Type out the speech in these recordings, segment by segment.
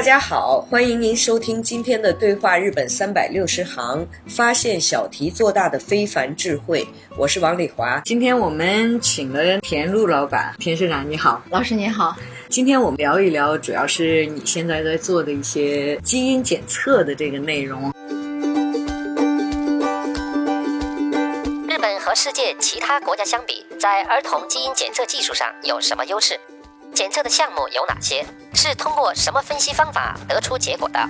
大家好，欢迎您收听今天的对话日本三百六十行，发现小题做大的非凡智慧。我是王丽华。今天我们请了田路老板，田社长你好，老师你好。今天我们聊一聊，主要是你现在在做的一些基因检测的这个内容。日本和世界其他国家相比，在儿童基因检测技术上有什么优势？检测的项目有哪些？是通过什么分析方法得出结果的？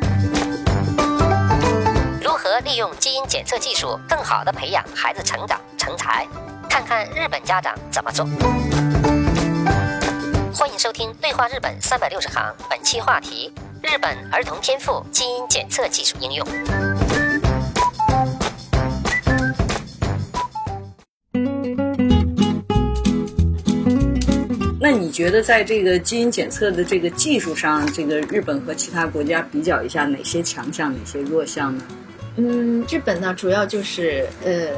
如何利用基因检测技术更好地培养孩子成长成才？看看日本家长怎么做。欢迎收听《对话日本三百六十行》，本期话题：日本儿童天赋基因检测技术应用。那你觉得在这个基因检测的这个技术上，这个日本和其他国家比较一下，哪些强项，哪些弱项呢？嗯，日本呢，主要就是呃，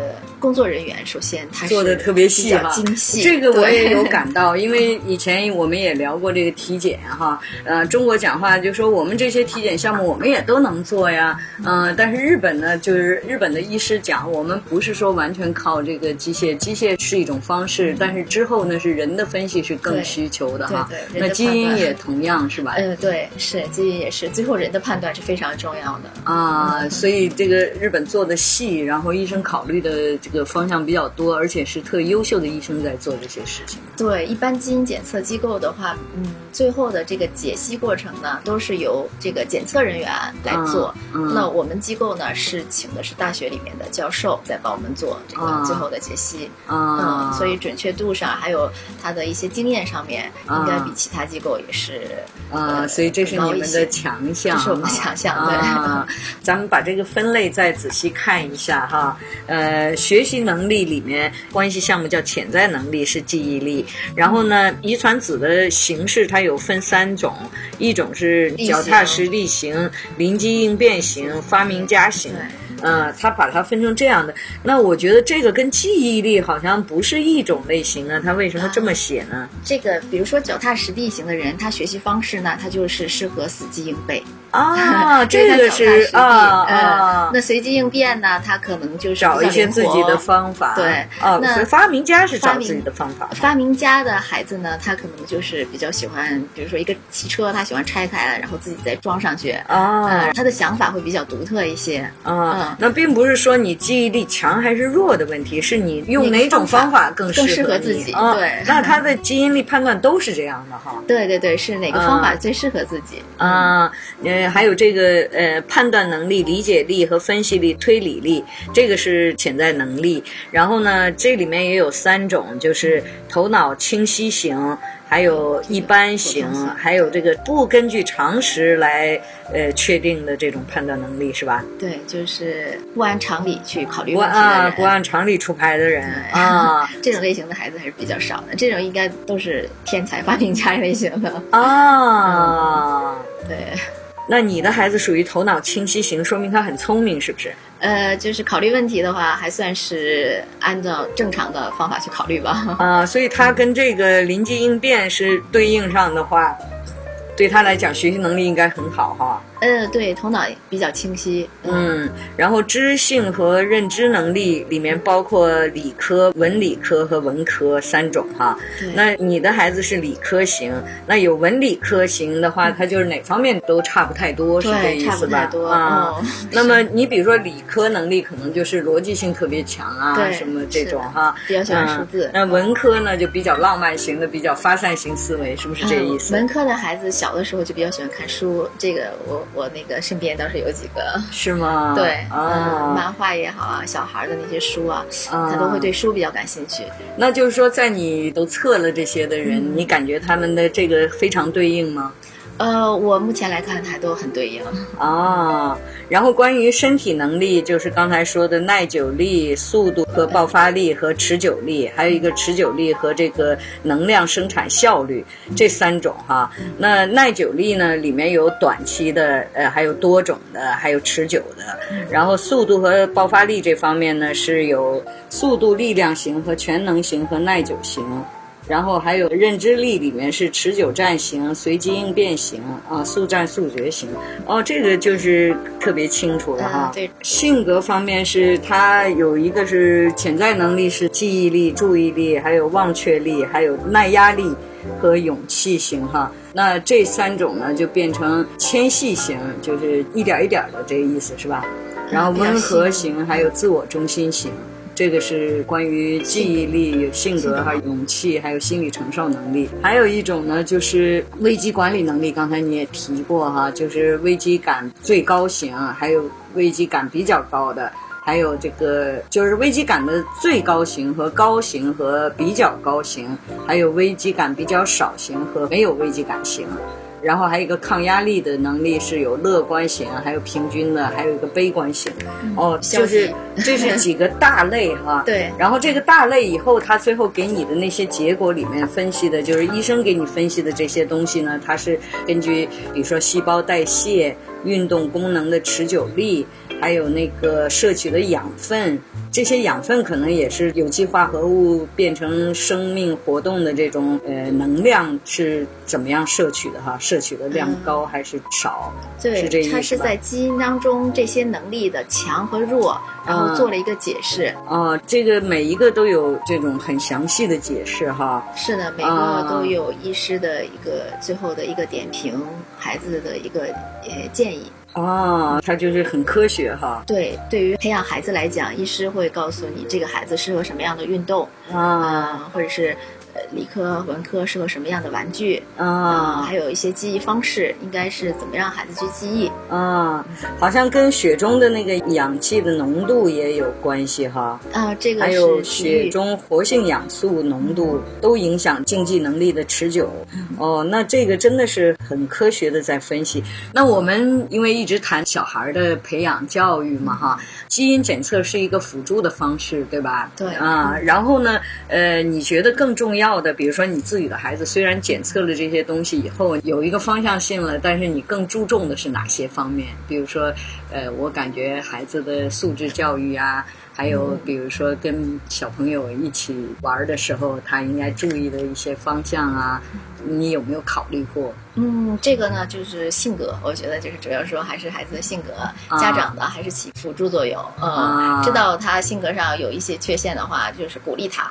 工作人员首先他做的特别细哈，精细。这个我也有 感到，因为以前我们也聊过这个体检哈，呃，中国讲话就说我们这些体检项目我们也都能做呀，嗯，但是日本呢，就是日本的医师讲，我们不是说完全靠这个机械，机械是一种方式，但是之后呢是人的分析是更需求的哈。对，那基因也同样是吧？嗯，对，是基因也是，最后人的判断是非常重要的啊，所以这个。个日本做的细，然后医生考虑的这个方向比较多，而且是特优秀的医生在做这些事情。对，一般基因检测机构的话，嗯，最后的这个解析过程呢，都是由这个检测人员来做。那我们机构呢，是请的是大学里面的教授在帮我们做这个最后的解析。嗯，所以准确度上，还有他的一些经验上面，应该比其他机构也是。啊，所以这是你们的强项，这是我们的强项。对，咱们把这个分类。再仔细看一下哈，呃，学习能力里面关系项目叫潜在能力是记忆力，然后呢，遗传子的形式它有分三种，一种是脚踏实地型、临机应变型、发明家型。嗯，他把它分成这样的，那我觉得这个跟记忆力好像不是一种类型啊。他为什么这么写呢？这个比如说脚踏实地型的人，他学习方式呢，他就是适合死记硬背啊。这个是啊啊。那随机应变呢，他可能就是找一些自己的方法。对啊，那发明家是找自己的方法。发明家的孩子呢，他可能就是比较喜欢，比如说一个汽车，他喜欢拆开了，然后自己再装上去啊。他的想法会比较独特一些啊。那并不是说你记忆力强还是弱的问题，是你用哪种方法更适合自己。对，那他的基因力判断都是这样的哈。对对对，是哪个方法最适合自己啊？呃，还有这个呃判断能力、理解力和分析力、推理力，这个是潜在能力。然后呢，这里面也有三种，就是头脑清晰型。还有一般型，还有这个不根据常识来呃确定的这种判断能力是吧？对，就是不按常理去考虑问题的人，不按常理出牌的人啊，这种类型的孩子还是比较少的。这种应该都是天才发明家类型的啊。对，那你的孩子属于头脑清晰型，说明他很聪明，是不是？呃，就是考虑问题的话，还算是按照正常的方法去考虑吧。啊，所以他跟这个临机应变是对应上的话，对他来讲学习能力应该很好哈。呃，对，头脑比较清晰。嗯，然后知性和认知能力里面包括理科、文理科和文科三种哈。那你的孩子是理科型，那有文理科型的话，他就是哪方面都差不太多，是这意思吧？啊，那么你比如说理科能力可能就是逻辑性特别强啊，什么这种哈，比较喜欢数字。那文科呢就比较浪漫型的，比较发散型思维，是不是这意思？文科的孩子小的时候就比较喜欢看书，这个我我那个身边倒是有几个，是吗？对，嗯，漫画也好啊，小孩的那些书啊，他都会对书比较感兴趣。那就是说，在你都测了这些的人，你感觉他们的这个非常对应吗？呃，我目前来看，它都很对应啊。然后关于身体能力，就是刚才说的耐久力、速度和爆发力和持久力，还有一个持久力和这个能量生产效率这三种哈。那耐久力呢，里面有短期的，呃，还有多种的，还有持久的。然后速度和爆发力这方面呢，是有速度力量型和全能型和耐久型。然后还有认知力里面是持久战型、随机应变型啊、速战速决型。哦，这个就是特别清楚了哈。对，性格方面是他有一个是潜在能力是记忆力、注意力，还有忘却力，还有耐压力和勇气型哈。那这三种呢就变成纤细型，就是一点一点的这个意思是吧？然后温和型还有自我中心型。这个是关于记忆力、性格、还有勇气，还有心理承受能力。还有一种呢，就是危机管理能力。刚才你也提过哈，就是危机感最高型，还有危机感比较高的，还有这个就是危机感的最高型和高型和比较高型，还有危机感比较少型和没有危机感型。然后还有一个抗压力的能力是有乐观型，还有平均的，还有一个悲观型。哦，就是这是几个大类哈。对。然后这个大类以后，他最后给你的那些结果里面分析的，就是医生给你分析的这些东西呢，它是根据比如说细胞代谢、运动功能的持久力，还有那个摄取的养分。这些养分可能也是有机化合物变成生命活动的这种呃能量是怎么样摄取的哈？摄取的量高还是少？对，是这意思它是在基因当中这些能力的强和弱，然后做了一个解释。啊，这个每一个都有这种很详细的解释哈。是的，每个都有医师的一个最后的一个点评，孩子的一个呃建议。哦，他就是很科学哈。对，对于培养孩子来讲，医师会告诉你这个孩子适合什么样的运动啊，或者是。呃，理科、文科适合什么样的玩具啊？还有一些记忆方式，应该是怎么让孩子去记忆啊？好像跟血中的那个氧气的浓度也有关系哈。啊，这个还有血中活性氧素浓度都影响竞技能力的持久。哦，那这个真的是很科学的在分析。那我们因为一直谈小孩的培养教育嘛哈，基因检测是一个辅助的方式，对吧？对啊。然后呢，呃，你觉得更重要？要的，比如说你自己的孩子，虽然检测了这些东西以后有一个方向性了，但是你更注重的是哪些方面？比如说，呃，我感觉孩子的素质教育啊，还有比如说跟小朋友一起玩的时候，他应该注意的一些方向啊，你有没有考虑过？嗯，这个呢，就是性格，我觉得就是主要说还是孩子的性格，家长的还是起辅助作用。嗯，知道他性格上有一些缺陷的话，就是鼓励他，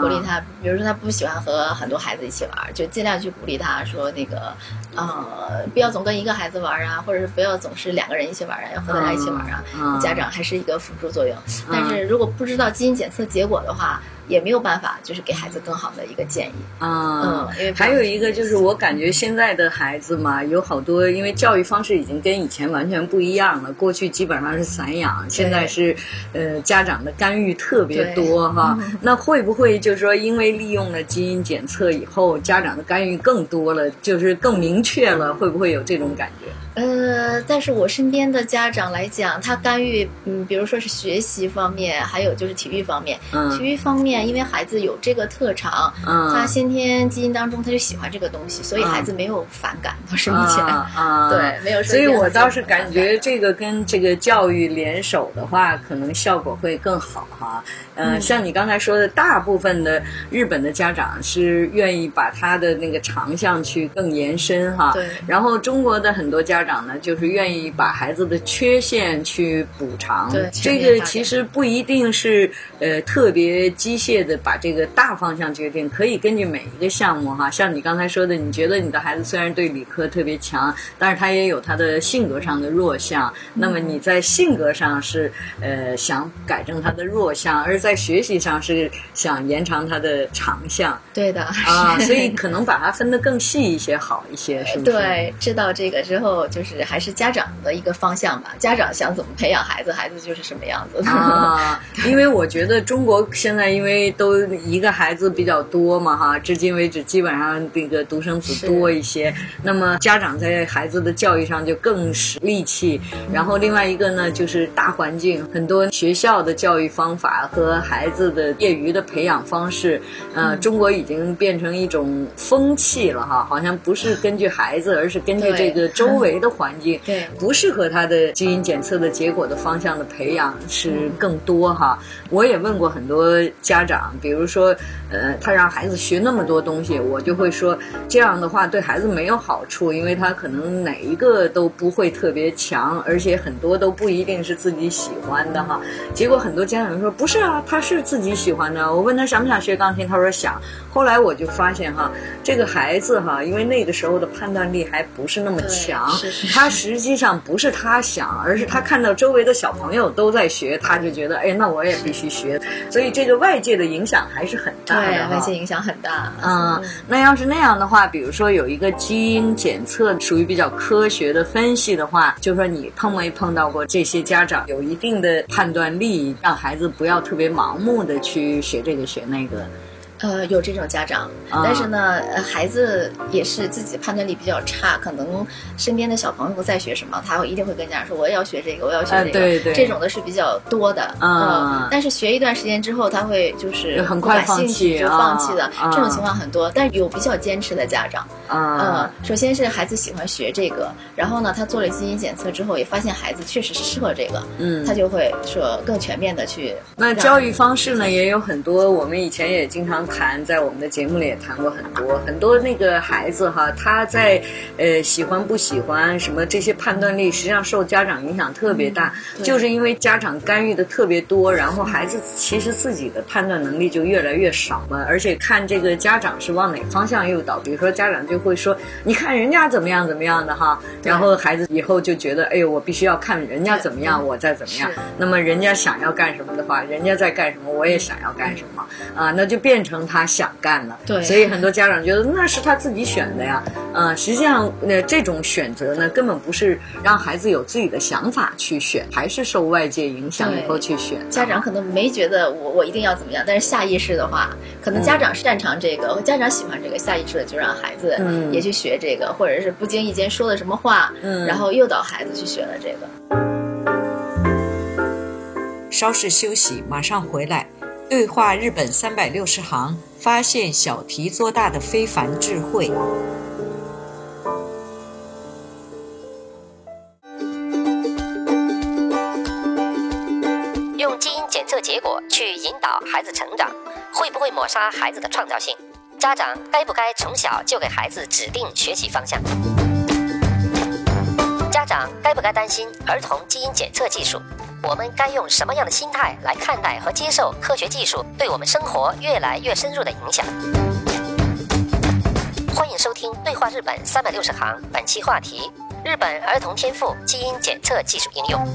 鼓励他。比如说他不喜欢和很多孩子一起玩，就尽量去鼓励他说那个，呃，不要总跟一个孩子玩啊，或者是不要总是两个人一起玩啊，要和大家一起玩啊。家长还是一个辅助作用，但是如果不知道基因检测结果的话。也没有办法，就是给孩子更好的一个建议啊。嗯，因为还有一个就是，我感觉现在的孩子嘛，有好多因为教育方式已经跟以前完全不一样了。过去基本上是散养，现在是呃家长的干预特别多哈。那会不会就是说，因为利用了基因检测以后，家长的干预更多了，就是更明确了？会不会有这种感觉？呃，但是我身边的家长来讲，他干预，嗯，比如说是学习方面，还有就是体育方面。嗯，体育方面。面因为孩子有这个特长，嗯他先天基因当中他就喜欢这个东西，所以孩子没有反感，倒是目前。啊啊对，没有所以我倒是感觉这个跟这个教育联手的话，可能效果会更好哈。呃，嗯像你刚才说的，大部分的日本的家长是愿意把他的那个长项去更延伸哈。对然后中国的很多家长呢，就是愿意把孩子的缺陷去补偿。对这个其实不一定是呃特别机械的把这个大方向决定，可以根据每一个项目哈。像你刚才说的，你觉得你的孩子虽然对理科特别强，但是他也有他的性格上的弱项。那么你在性格上是呃想改正他的弱项，而在学习上是想延长他的长项对的 啊，所以可能把它分得更细一些好一些，是不是？对，知道这个之后，就是还是家长的一个方向吧。家长想怎么培养孩子，孩子就是什么样子的。啊，因为我觉得中国现在因为都一个孩子比较多嘛哈，至今为止基本上这个独生子多一些，那么家长在孩子的教育上就更使力气。然后另外一个呢，就是大环境，很多学校的教育方法和孩子的业余的培养方式，呃，中国已经变成一种风气了哈，好像不是根据孩子，而是根据这个周围的环境。对不适合他的基因检测的结果的方向的培养是更多哈。我也问过很多家家长，比如说，呃，他让孩子学那么多东西，我就会说这样的话对孩子没有好处，因为他可能哪一个都不会特别强，而且很多都不一定是自己喜欢的哈。结果很多家长说不是啊，他是自己喜欢的。我问他想不想学钢琴，他说想。后来我就发现哈，这个孩子哈，因为那个时候的判断力还不是那么强，是是是他实际上不是他想，而是他看到周围的小朋友都在学，他就觉得哎，那我也必须学。所以这个外界的影响还是很大的对，外界影响很大。嗯，那要是那样的话，比如说有一个基因检测属于比较科学的分析的话，就说你碰没碰到过这些家长有一定的判断力，让孩子不要特别盲目的去学这个学那个。呃，有这种家长，啊。但是呢，呃孩子也是自己判断力比较差，可能身边的小朋友在学什么，他会一定会跟家长说我也要学这个，我要学啊这个，对对。这种的是比较多的。啊嗯但是学一段时间之后，他会就是很快放弃就放弃的，啊这种情况很多。但有比较坚持的家长，啊、嗯，首先是孩子喜欢学这个，然后呢，他做了基因检测之后，也发现孩子确实是适合这个，嗯。他就会说更全面的去那教育方式呢也有很多，我们以前也经常谈，在我们的节目里也谈过很多。很多那个孩子哈，他在呃喜欢不喜欢什么这些判断力，实际上受家长影响特别大，对就是因为家长干预的特别多，然后孩子其实自己的判断能力就越来越少了，而且看这个家长是往哪方向诱导，比如说家长就会说，你看人家怎么样怎么样的哈，然后孩子以后就觉得，哎呦，我必须要看人家怎么样，我再怎么样。那么人家想要干什么的话，人家在干什么，我也想要干什么啊，那就变成他想干了。对所以很多家长觉得那是他自己选的呀。啊，实际上呢，这种选择呢，根本不是让孩子有自己的想法去选，还是受外界影响以后去选。家长可能没觉得我我一定要怎么样，但是下意识的话，可能家长擅长这个，家长喜欢这个，下意识的就让孩子嗯也去学这个，或者是不经意间说了什么话，嗯然后诱导孩子去学了这个。稍事休息，马上回来。对话日本三百六十行，发现小题做大的非凡智慧。用基因检测结果去引导孩子成长，会不会抹杀孩子的创造性？家长该不该从小就给孩子指定学习方向？家长该不该担心儿童基因检测技术？我们该用什么样的心态来看待和接受科学技术对我们生活越来越深入的影响？欢迎收听《对话日本三百六十行》，本期话题：日本儿童天赋基因检测技术应用。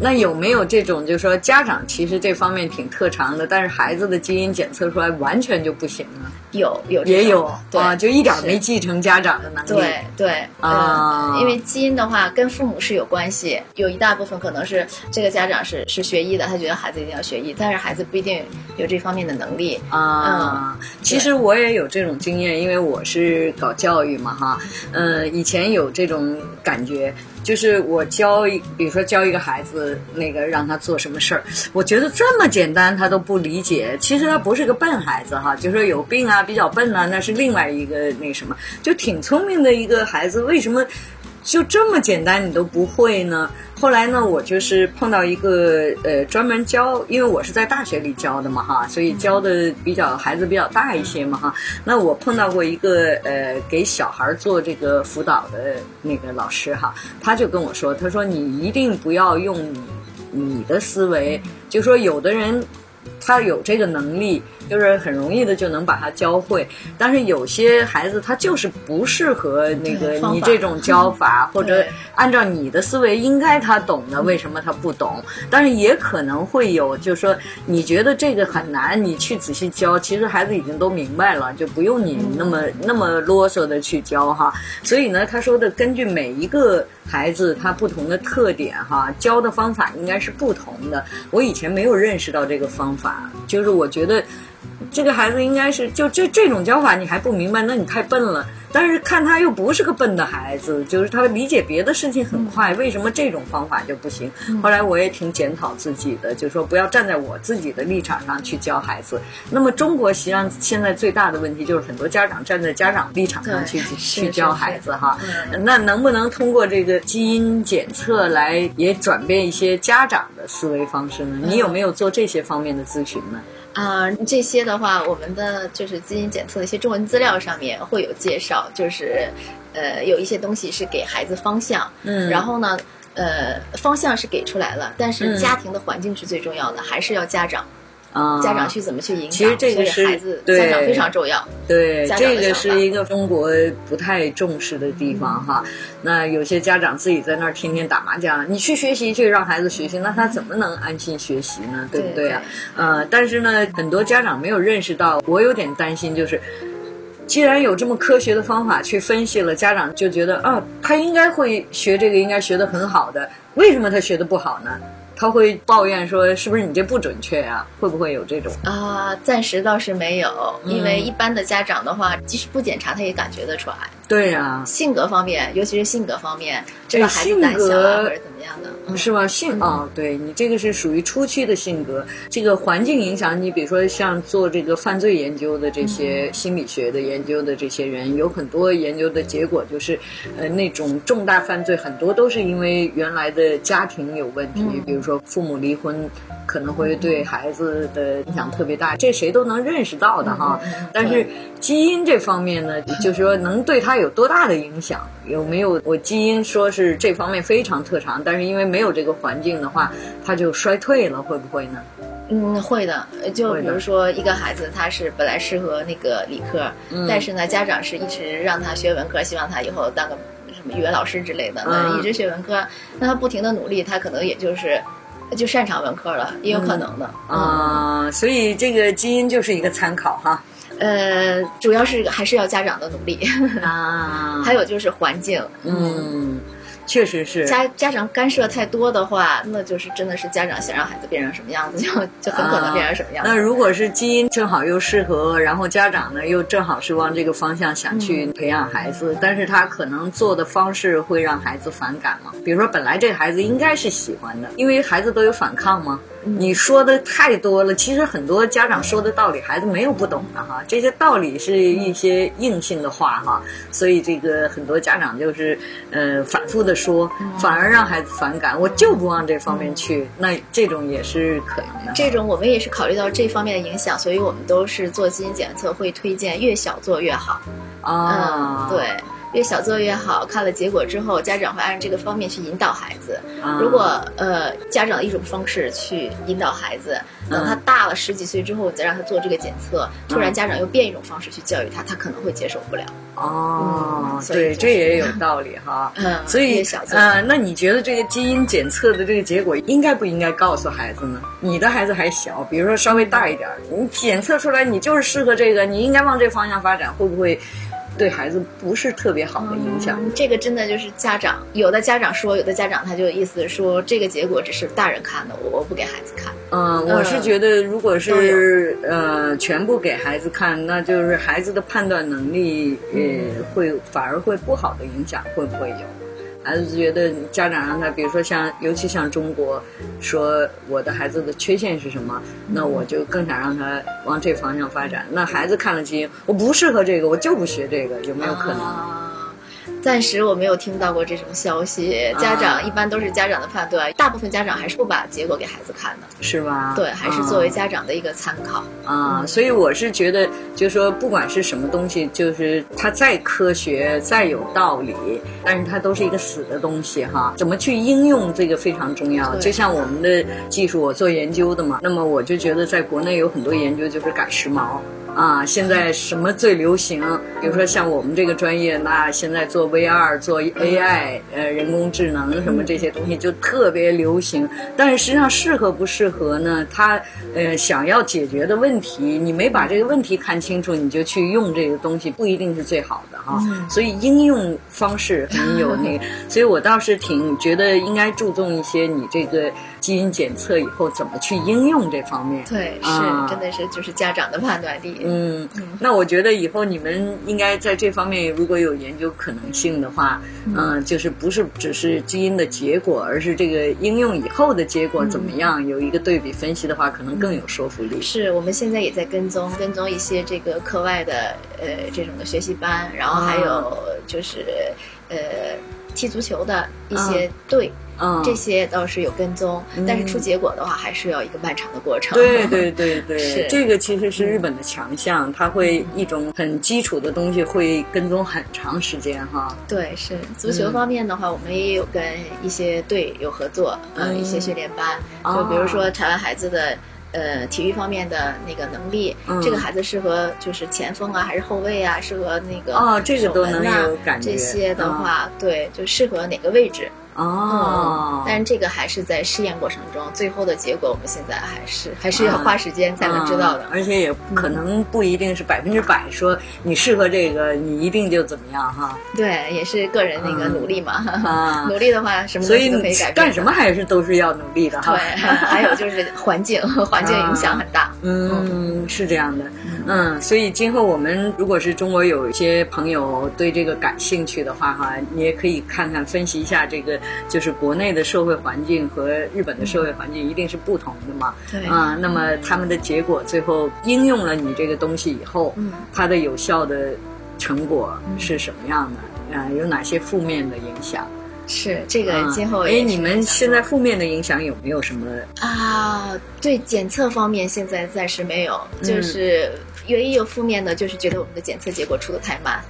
那有没有这种，就是说家长其实这方面挺特长的，但是孩子的基因检测出来完全就不行啊？有有也有对啊，就一点是没继承家长的能力。对对啊嗯，因为基因的话跟父母是有关系，有一大部分可能是这个家长是是学医的，他觉得孩子一定要学医，但是孩子不一定有这方面的能力。啊，其实我也有这种经验，因为我是搞教育嘛，哈，呃，以前有这种感觉，就是我教，比如说教一个孩子，那个让他做什么事儿，我觉得这么简单他都不理解。其实他不是个笨孩子哈，就说有病啊，比较笨啊，那是另外一个那什么，就挺聪明的一个孩子，为什么？就这么简单，你都不会呢？后来呢，我就是碰到一个呃，专门教，因为我是在大学里教的嘛哈，所以教的比较孩子比较大一些嘛哈。那我碰到过一个呃，给小孩做这个辅导的那个老师哈，他就跟我说，他说你一定不要用你你的思维，就说有的人他有这个能力。就是很容易的就能把他教会，但是有些孩子他就是不适合那个你这种教法，或者按照你的思维应该他懂的，为什么他不懂？但是也可能会有，就是说你觉得这个很难，你去仔细教，其实孩子已经都明白了，就不用你那么那么啰嗦的去教哈。所以呢，他说的根据每一个孩子他不同的特点哈，教的方法应该是不同的。我以前没有认识到这个方法，就是我觉得。这个孩子应该是就这这种教法你还不明白，那你太笨了。但是看他又不是个笨的孩子，就是他理解别的事情很快，为什么这种方法就不行？后来我也挺检讨自己的，就说不要站在我自己的立场上去教孩子。那么中国实际上现在最大的问题就是很多家长站在家长立场上去去教孩子哈。那能不能通过这个基因检测来也转变一些家长的思维方式呢？你有没有做这些方面的咨询呢？啊，这些的话，我们的就是基因检测的一些中文资料上面会有介绍，就是，呃，有一些东西是给孩子方向，嗯，然后呢，呃，方向是给出来了，但是家庭的环境是最重要的，还是要家长。家长去怎么去影响？其实这个是孩子家长非常重要。对，这个是一个中国不太重视的地方哈。那有些家长自己在那儿天天打麻将，你去学习去让孩子学习，那他怎么能安心学习呢？对不对啊？呃，但是呢，很多家长没有认识到，我有点担心，就是既然有这么科学的方法去分析了，家长就觉得啊，他应该会学这个，应该学得很好的，为什么他学得不好呢？他会抱怨说：“是不是你这不准确呀？会不会有这种？”啊，暂时倒是没有，因为一般的家长的话，即使不检查，他也感觉得出来。对呀，性格方面，尤其是性格方面，这个孩子胆小啊，或者怎么样的，是吧？性啊，对你这个是属于初期的性格，这个环境影响你，比如说像做这个犯罪研究的这些心理学的研究的这些人，有很多研究的结果就是，呃，那种重大犯罪很多都是因为原来的家庭有问题，比如说父母离婚。可能会对孩子的影响特别大，这谁都能认识到的哈。但是基因这方面呢，就是说能对他有多大的影响？有没有我基因说是这方面非常特长，但是因为没有这个环境的话，他就衰退了，会不会呢？嗯，会的。就比如说一个孩子，他是本来适合那个理科，但是呢，家长是一直让他学文科，希望他以后当个什么语文老师之类的，那一直学文科，那他不停的努力，他可能也就是。就擅长文科了，也有可能的啊，所以这个基因就是一个参考哈。呃，主要是还是要家长的努力 啊，还有就是环境，嗯。确实是家家长干涉太多的话，那就是真的是家长想让孩子变成什么样子，就就很可能变成什么样。那如果是基因正好又适合，然后家长呢又正好是往这个方向想去培养孩子，但是他可能做的方式会让孩子反感嘛？比如说本来这个孩子应该是喜欢的，因为孩子都有反抗嘛。你说的太多了，其实很多家长说的道理，孩子没有不懂的哈。这些道理是一些硬性的话哈，所以这个很多家长就是呃反复的说，反而让孩子反感。我就不往这方面去，那这种也是可能的。这种我们也是考虑到这方面的影响，所以我们都是做基因检测会推荐越小做越好。啊，对。越小做越好，看了结果之后，家长会按这个方面去引导孩子。如果呃家长的一种方式去引导孩子，等他大了十几岁之后，再让他做这个检测，突然家长又变一种方式去教育他，他可能会接受不了。哦，对，这也有道理哈。嗯，所以 呃，那你觉得这个基因检测的这个结果应该不应该告诉孩子呢？你的孩子还小，比如说稍微大一点，你检测出来你就是适合这个，你应该往这方向发展，会不会？对孩子不是特别好的影响，这个真的就是家长，有的家长说，有的家长他就意思说，这个结果只是大人看的，我不给孩子看。嗯，我是觉得，如果是呃全部给孩子看，那就是孩子的判断能力呃会反而会不好的影响，会不会有？孩子觉得家长让他，比如说像，尤其像中国，说我的孩子的缺陷是什么，那我就更想让他往这方向发展。那孩子看了基因，我不适合这个，我就不学这个，有没有可能？暂时我没有听到过这种消息，家长一般都是家长的判断，大部分家长还是不把结果给孩子看的，是吧？对，还是作为家长的一个参考啊。所以我是觉得，就是说，不管是什么东西，就是它再科学、再有道理，但是它都是一个死的东西哈。怎么去应用这个非常重要。就像我们的技术，我做研究的嘛，那么我就觉得在国内有很多研究就是赶时髦。啊，现在什么最流行？比如说像我们这个专业，那现在做 VR、做 AI，呃，人工智能什么这些东西就特别流行。但是实际上适合不适合呢？他呃想要解决的问题，你没把这个问题看清楚，你就去用这个东西，不一定是最好的哈。所以应用方式很有那个，所以我倒是挺觉得应该注重一些你这个。基因检测以后怎么去应用这方面？对，是真的是就是家长的判断力。嗯，那我觉得以后你们应该在这方面如果有研究可能性的话，嗯，就是不是只是基因的结果，而是这个应用以后的结果怎么样？有一个对比分析的话，可能更有说服力。是我们现在也在跟踪跟踪一些这个课外的呃这种的学习班，然后还有就是呃踢足球的一些队。嗯，这些倒是有跟踪，但是出结果的话，还是要一个漫长的过程。对对对对，是。这个其实是日本的强项，它会一种很基础的东西会跟踪很长时间哈。对，是足球方面的话，我们也有跟一些队有合作，嗯，一些训练班，就比如说台湾孩子的呃体育方面的那个能力，这个孩子适合就是前锋啊，还是后卫啊，适合那个哦，这个都能有感觉。这些的话，对，就适合哪个位置。哦，但是这个还是在试验过程中，最后的结果我们现在还是还是要花时间才能知道的，而且也可能不一定是百分之百说你适合这个，你一定就怎么样哈。对，也是个人那个努力嘛，努力的话什么都可以改变。干什么还是都是要努力的哈。对，还有就是环境，环境影响很大。嗯，是这样的。嗯，所以今后我们如果是中国有一些朋友对这个感兴趣的话哈，你也可以看看分析一下这个。就是国内的社会环境和日本的社会环境一定是不同的嘛？对啊，那么他们的结果最后应用了你这个东西以后，嗯，它的有效的成果是什么样的？啊，有哪些负面的影响？是这个今后哎，你们现在负面的影响有没有什么啊？对检测方面现在暂时没有，就是唯一有负面的，就是觉得我们的检测结果出的太慢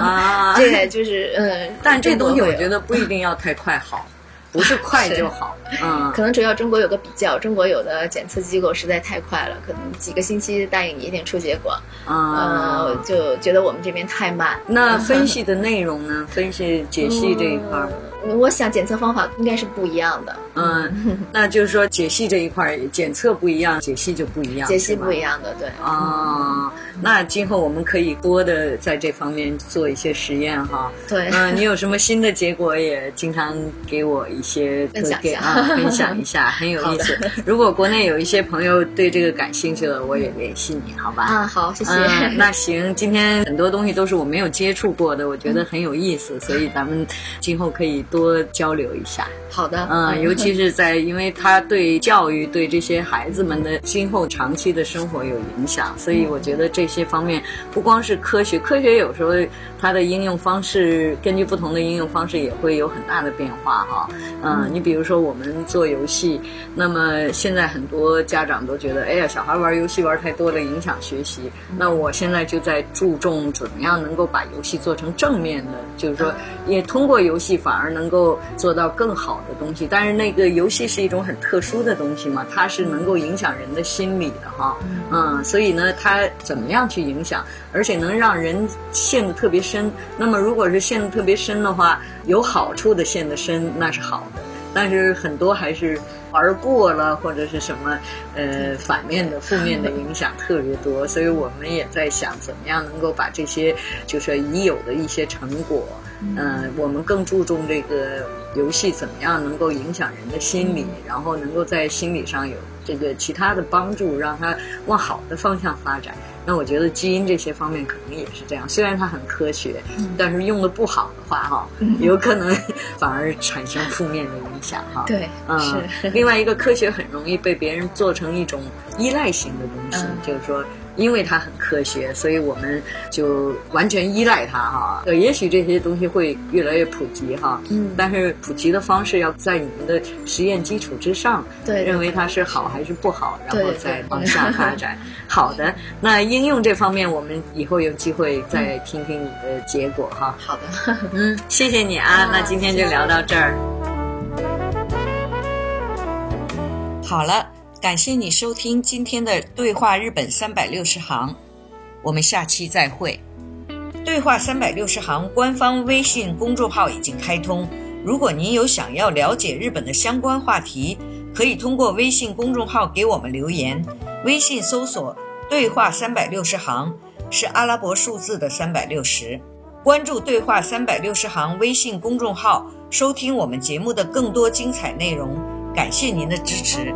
啊。对，就是嗯，但这东西我觉得不一定要太快好。不是快就好，嗯，可能主要中国有个比较，中国有的检测机构实在太快了，可能几个星期答应你一定出结果，啊，就觉得我们这边太慢。那分 析的内容呢？分析解析这一块儿。我想检测方法应该是不一样的，嗯，那就是说解析这一块检测不一样，解析就不一样，解析不一样的，对。啊，那今后我们可以多的在这方面做一些实验哈。对，嗯，你有什么新的结果也经常给我一些分享一下，分享一下，很有 意思。如果国内有一些朋友对这个感兴趣的，我也联系你，好吧？啊，好，谢谢。那行，今天很多东西都是我没有接触过的，我觉得很有意思，所以咱们今后可以。多交流一下，好的，嗯，尤其是在，因为他对教育、对这些孩子们的今后长期的生活有影响，所以我觉得这些方面不光是科学，科学有时候它的应用方式根据不同的应用方式也会有很大的变化哈。嗯，你比如说我们做游戏，那么现在很多家长都觉得，哎呀，小孩玩游戏玩太多了，影响学习。那我现在就在注重怎么样能够把游戏做成正面的，就是说也通过游戏反而能。能够做到更好的东西，但是那个游戏是一种很特殊的东西嘛，它是能够影响人的心理的哈，嗯，所以呢，它怎么样去影响，而且能让人陷得特别深。那么，如果是陷得特别深的话，有好处的陷得深那是好的，但是很多还是玩过了或者是什么，呃，反面的、负面的影响特别多。所以我们也在想，怎么样能够把这些就是已有的一些成果。嗯，我们更注重这个游戏怎么样能够影响人的心理，然后能够在心理上有这个其他的帮助，让他往好的方向发展。那我觉得基因这些方面可能也是这样，虽然它很科学，但是用的不好的话哈，有可能 反而产生负面的影响哈。对，嗯，是。另外一个科学很容易被别人做成一种依赖型的东西，就是说。因为它很科学，所以我们就完全依赖它哈。呃，也许这些东西会越来越普及哈。嗯。但是普及的方式要在你们的实验基础之上，对，认为它是好还是不好，然后再往下发展。好的，那应用这方面，我们以后有机会再听听你的结果哈。好的。嗯，谢谢你啊。那今天就聊到这儿。好了。感谢你收听今天的《对话日本三百六十行》，我们下期再会。对话三百六十行官方微信公众号已经开通，如果您有想要了解日本的相关话题，可以通过微信公众号给我们留言。微信搜索“对话三百六十行”是阿拉伯数字的三百六十。关注“对话三百六十行”微信公众号，收听我们节目的更多精彩内容。感谢您的支持。